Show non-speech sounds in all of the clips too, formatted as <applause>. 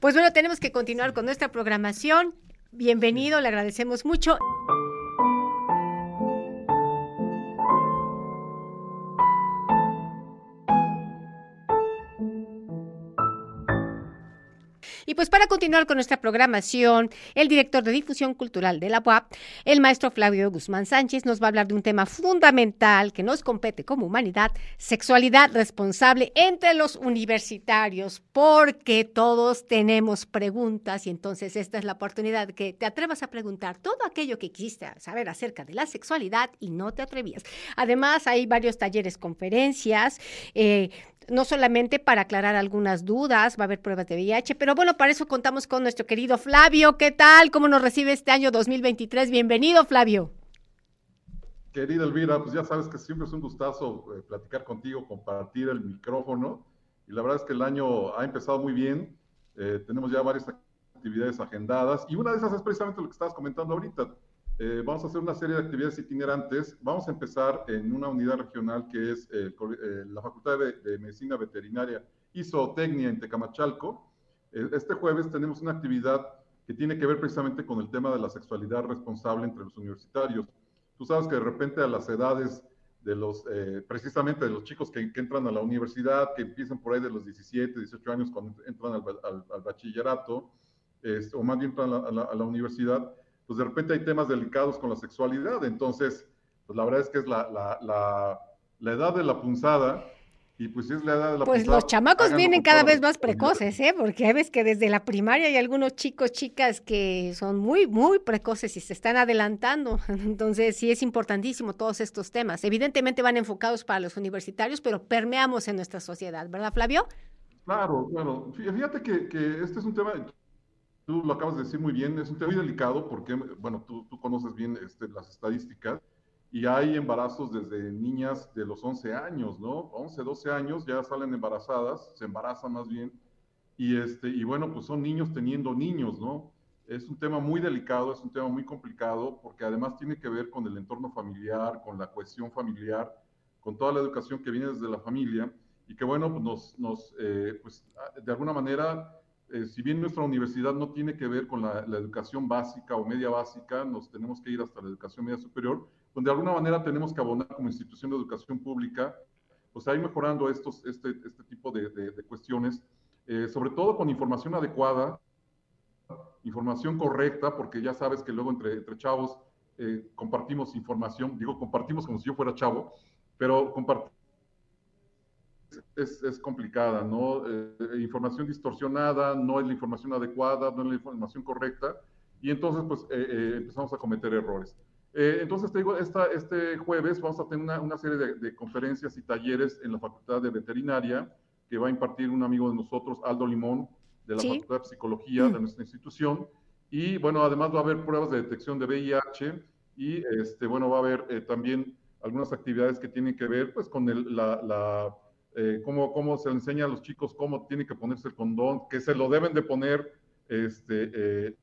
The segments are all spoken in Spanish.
Pues bueno, tenemos que continuar con nuestra programación. Bienvenido, le agradecemos mucho. Pues para continuar con nuestra programación, el director de difusión cultural de la UAP, el maestro Flavio Guzmán Sánchez, nos va a hablar de un tema fundamental que nos compete como humanidad, sexualidad responsable entre los universitarios, porque todos tenemos preguntas y entonces esta es la oportunidad que te atrevas a preguntar todo aquello que quisiste saber acerca de la sexualidad y no te atrevías. Además, hay varios talleres, conferencias, eh, no solamente para aclarar algunas dudas, va a haber pruebas de VIH, pero bueno, para eso contamos con nuestro querido Flavio. ¿Qué tal? ¿Cómo nos recibe este año 2023? Bienvenido, Flavio. Querida Elvira, pues ya sabes que siempre es un gustazo eh, platicar contigo, compartir el micrófono. Y la verdad es que el año ha empezado muy bien. Eh, tenemos ya varias actividades agendadas. Y una de esas es precisamente lo que estabas comentando ahorita. Eh, vamos a hacer una serie de actividades itinerantes. Vamos a empezar en una unidad regional que es eh, eh, la Facultad de, Medicina Veterinaria y Zootecnia en Tecamachalco. este jueves tenemos una actividad que tiene que ver precisamente con el tema de la sexualidad responsable entre los universitarios. Tú sabes que de repente a las edades de los, precisamente de los chicos que, entran a la universidad, que empiezan por ahí de los 17, 18 años cuando entran al, bachillerato, o más bien entran a la universidad, pues de repente hay temas delicados con la sexualidad. Entonces, pues la verdad es que es la, la, la, edad de la punzada. Y pues si es la edad de la Pues los chamacos vienen cada vez más precoces, ¿eh? Porque ves que desde la primaria hay algunos chicos, chicas que son muy, muy precoces y se están adelantando. <laughs> Entonces, sí es importantísimo todos estos temas. Evidentemente van enfocados para los universitarios, pero permeamos en nuestra sociedad, ¿verdad, Flavio? Claro, claro. Fíjate que, que este es un tema, tú lo acabas de decir muy bien, es un tema muy delicado porque, bueno, tú, tú conoces bien este, las estadísticas y hay embarazos desde niñas de los 11 años, ¿no? 11, 12 años ya salen embarazadas, se embarazan más bien, y, este, y bueno, pues son niños teniendo niños, ¿no? Es un tema muy delicado, es un tema muy complicado porque además tiene que ver con el entorno familiar, con la cohesión familiar, con toda la educación que viene desde la familia y que bueno, pues nos, nos eh, pues de alguna manera eh, si bien nuestra universidad no tiene que ver con la, educación básica o media básica, nos tenemos que ir hasta la educación media superior, donde de alguna manera tenemos que abonar como institución de educación pública, pues ahí mejorando estos, este, este tipo de, cuestiones, eh, sobre todo con información adecuada, información correcta, porque ya sabes que luego entre, entre chavos eh, compartimos información, digo compartimos como si yo fuera chavo, pero compartimos es, complicada, ¿no? Eh, información distorsionada, no es la información adecuada, no es la información correcta, y entonces pues eh, eh, empezamos a cometer errores. entonces te digo, esta, este jueves vamos a tener una, una serie de, conferencias y talleres en la Facultad de Veterinaria que va a impartir un amigo de nosotros, Aldo Limón, de la Facultad de Psicología de mm. nuestra institución. Y bueno, además va a haber pruebas de detección de VIH y este, bueno, va a haber también algunas actividades que tienen que ver pues con el, la, la eh, cómo, cómo, se enseña a los chicos cómo tienen que ponerse el condón, que se lo deben de poner este, eh,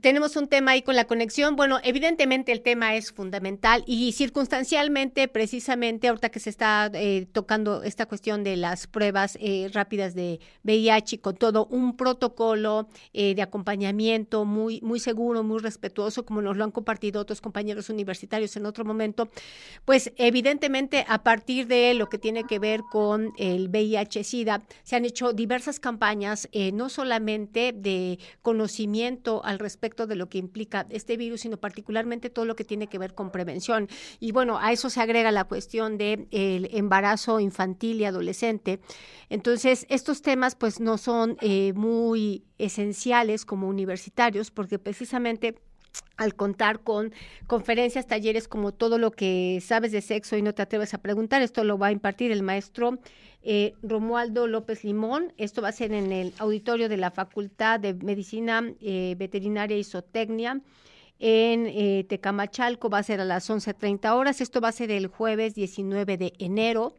tenemos un tema ahí con la conexión. Bueno, evidentemente el tema es fundamental y circunstancialmente, precisamente ahorita que se está eh, tocando esta cuestión de las pruebas eh, rápidas de VIH con todo un protocolo eh, de acompañamiento muy, muy seguro, muy respetuoso, como nos lo han compartido otros compañeros universitarios en otro momento, pues evidentemente a partir de lo que tiene que ver con el VIH-Sida, se han hecho diversas campañas, no solamente de conocimiento al respecto de lo que implica este virus, sino particularmente todo lo que tiene que ver con prevención. Y bueno, a eso se agrega la cuestión del el embarazo infantil y adolescente. Entonces, estos temas pues no son eh, muy esenciales como universitarios porque precisamente al contar con conferencias, talleres como todo lo que sabes de sexo y no te atreves a preguntar, esto lo va a impartir el maestro eh, Romualdo López Limón. Esto va a ser en el auditorio de la Facultad de Medicina eh, Veterinaria y Zootecnia en eh, Tecamachalco, va a ser a las 11.30 horas. Esto va a ser el jueves 19 de enero.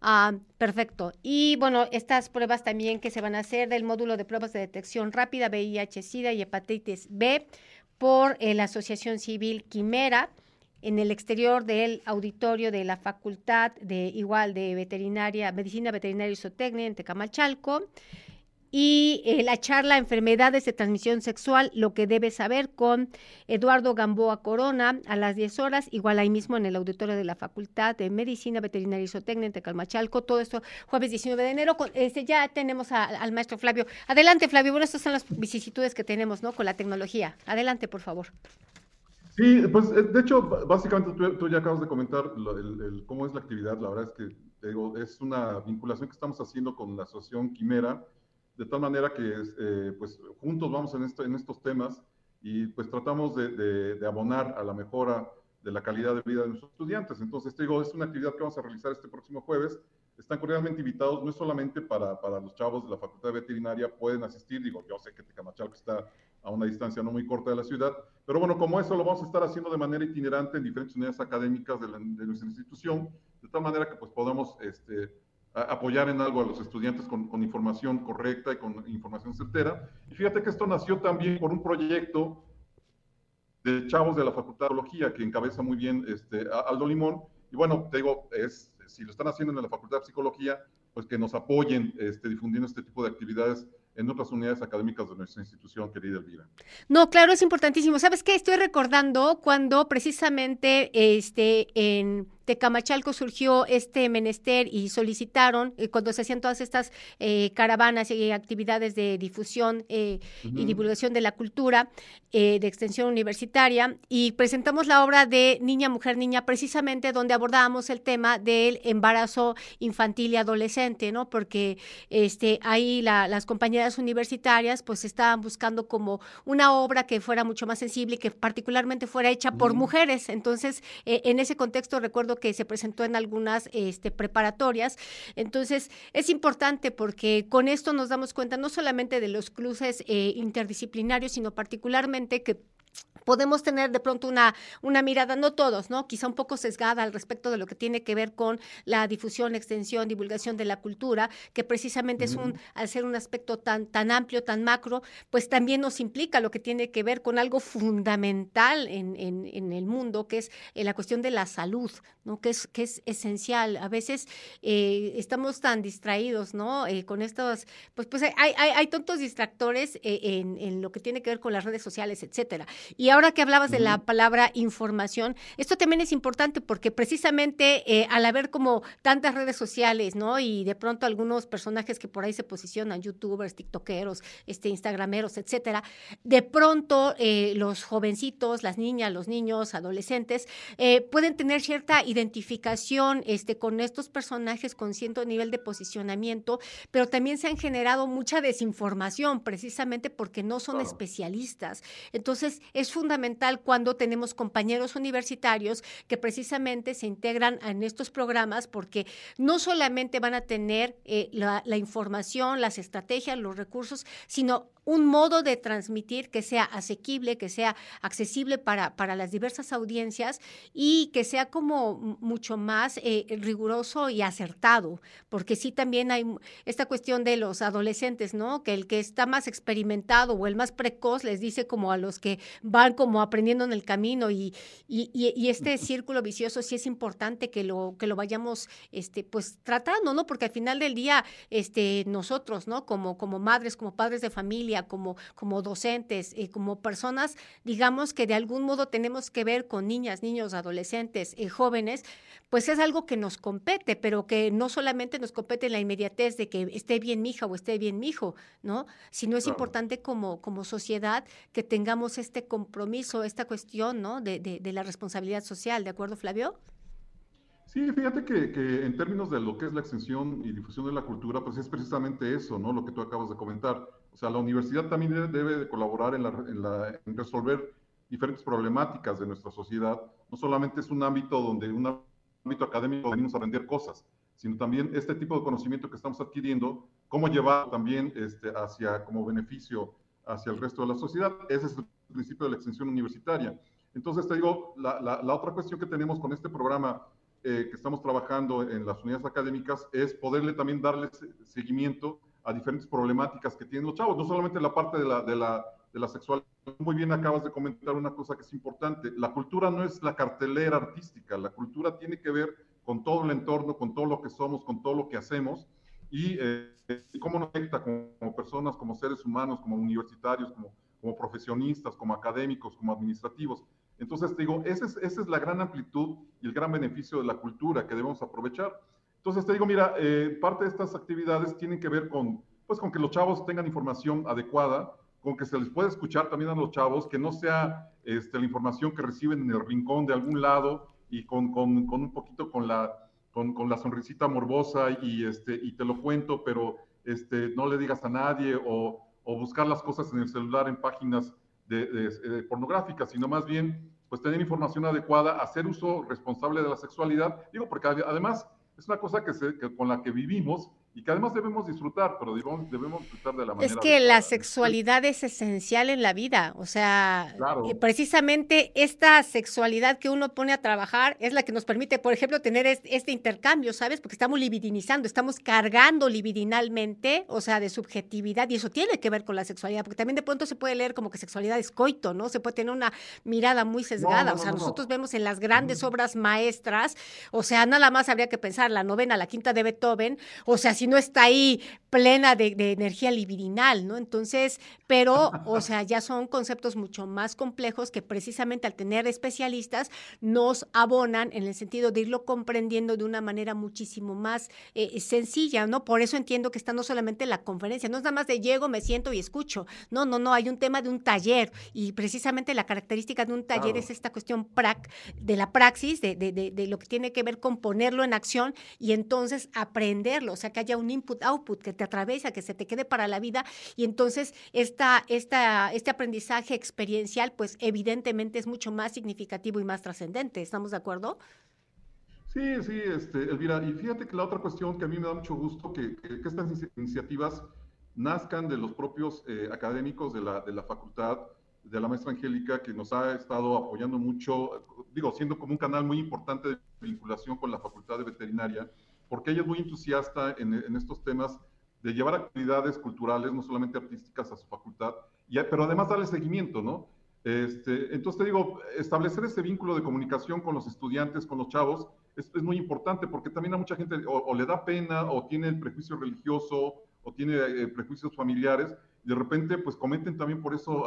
Ah, perfecto. Y bueno, estas pruebas también que se van a hacer del módulo de pruebas de detección rápida, VIH, SIDA y hepatitis B por la Asociación Civil Quimera en el exterior del auditorio de la Facultad de igual de Veterinaria, Medicina Veterinaria y Zootecnia en Tecamachalco y eh, la charla Enfermedades de Transmisión Sexual, lo que debes saber con Eduardo Gamboa Corona a las 10 horas, igual ahí mismo en el auditorio de la Facultad de Medicina Veterinaria y Zootecnia en Tecalmachalco, todo esto jueves 19 de enero. este, ya tenemos al maestro Flavio. Adelante, Flavio. Bueno, estas son las vicisitudes que tenemos ¿no? con la tecnología. Adelante, por favor. Sí, pues eh, de hecho, básicamente tú, ya acabas de comentar cómo es la actividad. La verdad es que digo, es una vinculación que estamos haciendo con la Asociación Quimera de tal manera que eh, pues juntos vamos en, esto, en estos temas y pues tratamos de, abonar a la mejora de la calidad de vida de nuestros estudiantes. Entonces, te digo, es una actividad que vamos a realizar este próximo jueves. Están cordialmente invitados, no es solamente para, para los chavos de la Facultad Veterinaria, pueden asistir, digo, yo sé que Tecamachalco está a una distancia no muy corta de la ciudad, pero bueno, como eso lo vamos a estar haciendo de manera itinerante en diferentes unidades académicas de, de nuestra institución, de tal manera que pues podamos este, apoyar en algo a los estudiantes con, información correcta y con información certera. Y fíjate que esto nació también por un proyecto de chavos de la Facultad de Teología que encabeza muy bien este, Aldo Limón. Y bueno, te digo, es, si lo están haciendo en la Facultad de Psicología, pues que nos apoyen este, difundiendo este tipo de actividades en otras unidades académicas de nuestra institución, querida Elvira. No, claro, es importantísimo. ¿Sabes qué? Estoy recordando cuando precisamente este, en Tecamachalco surgió este menester y solicitaron, eh, cuando se hacían todas estas eh, caravanas y actividades de difusión eh, y divulgación de la cultura de extensión universitaria, y presentamos la obra de Niña, Mujer, Niña, precisamente donde abordábamos el tema del embarazo infantil y adolescente, ¿no? Porque este, ahí las compañeras universitarias pues estaban buscando como una obra que fuera mucho más sensible y que particularmente fuera hecha por mujeres. Entonces, en ese contexto recuerdo que se presentó en algunas este, preparatorias. Entonces, es importante porque con esto nos damos cuenta no solamente de los cruces eh, interdisciplinarios, sino particularmente que podemos tener de pronto una, una mirada, no todos, ¿no? Quizá un poco sesgada al respecto de lo que tiene que ver con la difusión, extensión, divulgación de la cultura, que precisamente es un, al ser un aspecto tan, tan amplio, tan macro, pues también nos implica lo que tiene que ver con algo fundamental en, en, el mundo, que es eh, la cuestión de la salud, ¿no? Que es, que es esencial. A veces eh, estamos tan distraídos, ¿no? Eh, con estos, pues, pues hay, hay, hay tontos distractores en, en lo que tiene que ver con las redes sociales, etcétera. Y ahora que hablabas de la palabra información, esto también es importante porque precisamente eh, al haber como tantas redes sociales, ¿no? Y de pronto algunos personajes que por ahí se posicionan, youtubers, tiktokeros, este, instagrameros, etcétera, de pronto eh, los jovencitos, las niñas, los niños, adolescentes, eh, pueden tener cierta identificación este, con estos personajes con cierto nivel de posicionamiento, pero también se han generado mucha desinformación precisamente porque no son especialistas. Entonces, es fundamental cuando tenemos compañeros universitarios que precisamente se integran en estos programas porque no solamente van a tener eh, la, la información, las estrategias, los recursos, sino un modo de transmitir que sea asequible, que sea accesible para, para las diversas audiencias y que sea como mucho más eh, riguroso y acertado, porque sí también hay esta cuestión de los adolescentes, ¿no? Que el que está más experimentado o el más precoz les dice como a los que van como aprendiendo en el camino y, y, este círculo vicioso sí es importante que lo, que lo vayamos este, pues tratando, ¿no? Porque al final del día este, nosotros, ¿no? Como, como madres, como padres de familia, como, como docentes, y como personas, digamos que de algún modo tenemos que ver con niñas, niños, adolescentes, y jóvenes, pues es algo que nos compete, pero que no solamente nos compete en la inmediatez de que esté bien mi hija o esté bien mi hijo, ¿no? Sino es importante como, como sociedad que tengamos este compromiso, esta cuestión, ¿no? De, de, la responsabilidad social, ¿de acuerdo, Flavio? Sí, fíjate que, que, en términos de lo que es la extensión y difusión de la cultura, pues es precisamente eso, ¿no? Lo que tú acabas de comentar. O sea, la universidad también debe, de colaborar en, en, resolver diferentes problemáticas de nuestra sociedad. No solamente es un ámbito donde un ámbito académico venimos a aprender cosas, sino también este tipo de conocimiento que estamos adquiriendo, cómo llevar también este, hacia como beneficio hacia el resto de la sociedad. Ese es el principio de la extensión universitaria. Entonces, te digo, la, la, otra cuestión que tenemos con este programa eh, que estamos trabajando en las unidades académicas es poderle también darle seguimiento a diferentes problemáticas que tienen los chavos, no solamente la parte de la, de la, de la sexualidad, muy bien acabas de comentar una cosa que es importante. La cultura no es la cartelera artística, la cultura tiene que ver con todo el entorno, con todo lo que somos, con todo lo que hacemos y, eh, cómo nos afecta como, personas, como seres humanos, como universitarios, como, como profesionistas, como académicos, como administrativos. Entonces, te digo, esa es, esa es la gran amplitud y el gran beneficio de la cultura que debemos aprovechar. Entonces, te digo, mira, eh, parte de estas actividades tienen que ver con, pues, con que los chavos tengan información adecuada, con que se les pueda escuchar también a los chavos, que no sea este, la información que reciben en el rincón de algún lado y con, con, con un poquito con la, con, con, la sonrisita morbosa y, este, y te lo cuento, pero este, no le digas a nadie o, o buscar las cosas en el celular en páginas de, de, pornográficas, sino más bien pues tener información adecuada, hacer uso responsable de la sexualidad. Digo, porque además es una cosa que, se, que con la que vivimos y que además debemos disfrutar, pero debemos, debemos disfrutar de la manera. Es que la sexualidad es esencial en la vida, o sea, eh, precisamente esta sexualidad que uno pone a trabajar es la que nos permite, por ejemplo, tener este, intercambio, ¿sabes? Porque estamos libidinizando, estamos cargando libidinalmente, o sea, de subjetividad, y eso tiene que ver con la sexualidad, porque también de pronto se puede leer como que sexualidad es coito, ¿no? Se puede tener una mirada muy sesgada, o sea, nosotros vemos en las grandes obras maestras, o sea, nada más habría que pensar la novena, la quinta de Beethoven, o sea, si no está ahí plena de, energía libidinal, ¿no? Entonces, pero, o <laughs> sea, ya son conceptos mucho más complejos que precisamente al tener especialistas nos abonan en el sentido de irlo comprendiendo de una manera muchísimo más eh, sencilla, ¿no? Por eso entiendo que está no solamente la conferencia, no es nada más de llego, me siento y escucho, no, no, no, hay un tema de un taller y precisamente la característica de un taller es esta cuestión prac, de la praxis, de, de, de, de lo que tiene que ver con ponerlo en acción y entonces aprenderlo, o sea, que haya un input-output que te atraviesa, que se te quede para la vida. Y entonces esta, esta, este aprendizaje experiencial, pues evidentemente es mucho más significativo y más trascendente. ¿Estamos de acuerdo? Sí, sí, este, Elvira. Y fíjate que la otra cuestión que a mí me da mucho gusto que, que, estas iniciativas nazcan de los propios eh, académicos de la, de la facultad, de la maestra Angélica, que nos ha estado apoyando mucho, digo, siendo como un canal muy importante de vinculación con la Facultad de Veterinaria porque ella es muy entusiasta en, estos temas de llevar actividades culturales, no solamente artísticas, a su facultad, y, pero además darle seguimiento, ¿no? Este, entonces te digo, establecer ese vínculo de comunicación con los estudiantes, con los chavos, es, muy importante porque también a mucha gente o, le da pena o tiene el prejuicio religioso o tiene eh, prejuicios familiares, y de repente pues cometen también por eso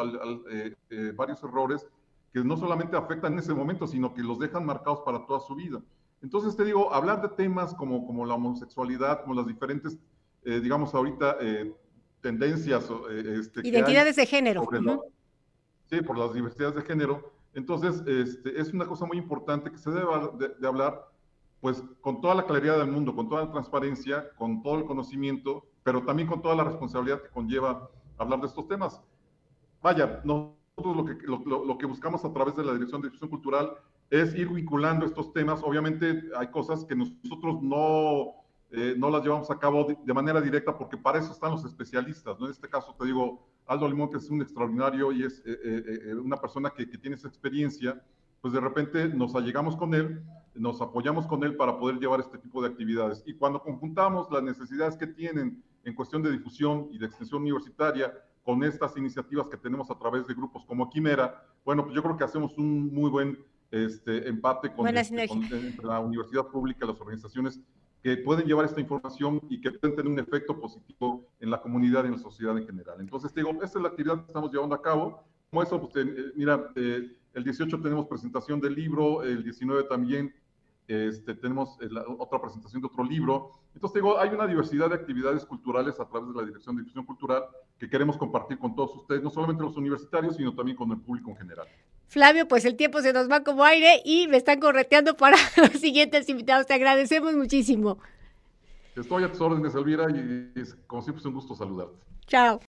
eh, eh, varios errores que no solamente afectan en ese momento, sino que los dejan marcados para toda su vida. Entonces te digo, hablar de temas como, como la homosexualidad, como las diferentes, eh, digamos ahorita, eh, tendencias. Eh, este, Identidades de género. sí, por las diversidades de género. Entonces, este, es una cosa muy importante que se debe de, hablar, pues, con toda la claridad del mundo, con toda la transparencia, con todo el conocimiento, pero también con toda la responsabilidad que conlleva hablar de estos temas. Vaya, nosotros lo que, lo, lo que buscamos a través de la Dirección de Difusión Cultural es ir vinculando estos temas. Obviamente hay cosas que nosotros no, eh, no las llevamos a cabo de, manera directa porque para eso están los especialistas. ¿no? En este caso te digo, Aldo Limón, que es un extraordinario y es eh, eh, una persona que, que, tiene esa experiencia, pues de repente nos allegamos con él, nos apoyamos con él para poder llevar este tipo de actividades. Y cuando conjuntamos las necesidades que tienen en cuestión de difusión y de extensión universitaria con estas iniciativas que tenemos a través de grupos como Quimera, bueno, pues yo creo que hacemos un muy buen este, empate con, este, entre la universidad pública y las organizaciones que pueden llevar esta información y que pueden tener un efecto positivo en la comunidad y en la sociedad en general. Entonces, digo, esta es la actividad que estamos llevando a cabo. Como eso, pues, eh, mira, eh, el 18 tenemos presentación del libro, el 19 también este, tenemos eh, otra presentación de otro libro. Entonces, digo, hay una diversidad de actividades culturales a través de la Dirección de Difusión Cultural que queremos compartir con todos ustedes, no solamente los universitarios, sino también con el público en general. Flavio, pues el tiempo se nos va como aire y me están correteando para <laughs> los siguientes invitados. Te agradecemos muchísimo. Estoy a tus órdenes, Elvira, y como siempre es un gusto saludarte. Chao.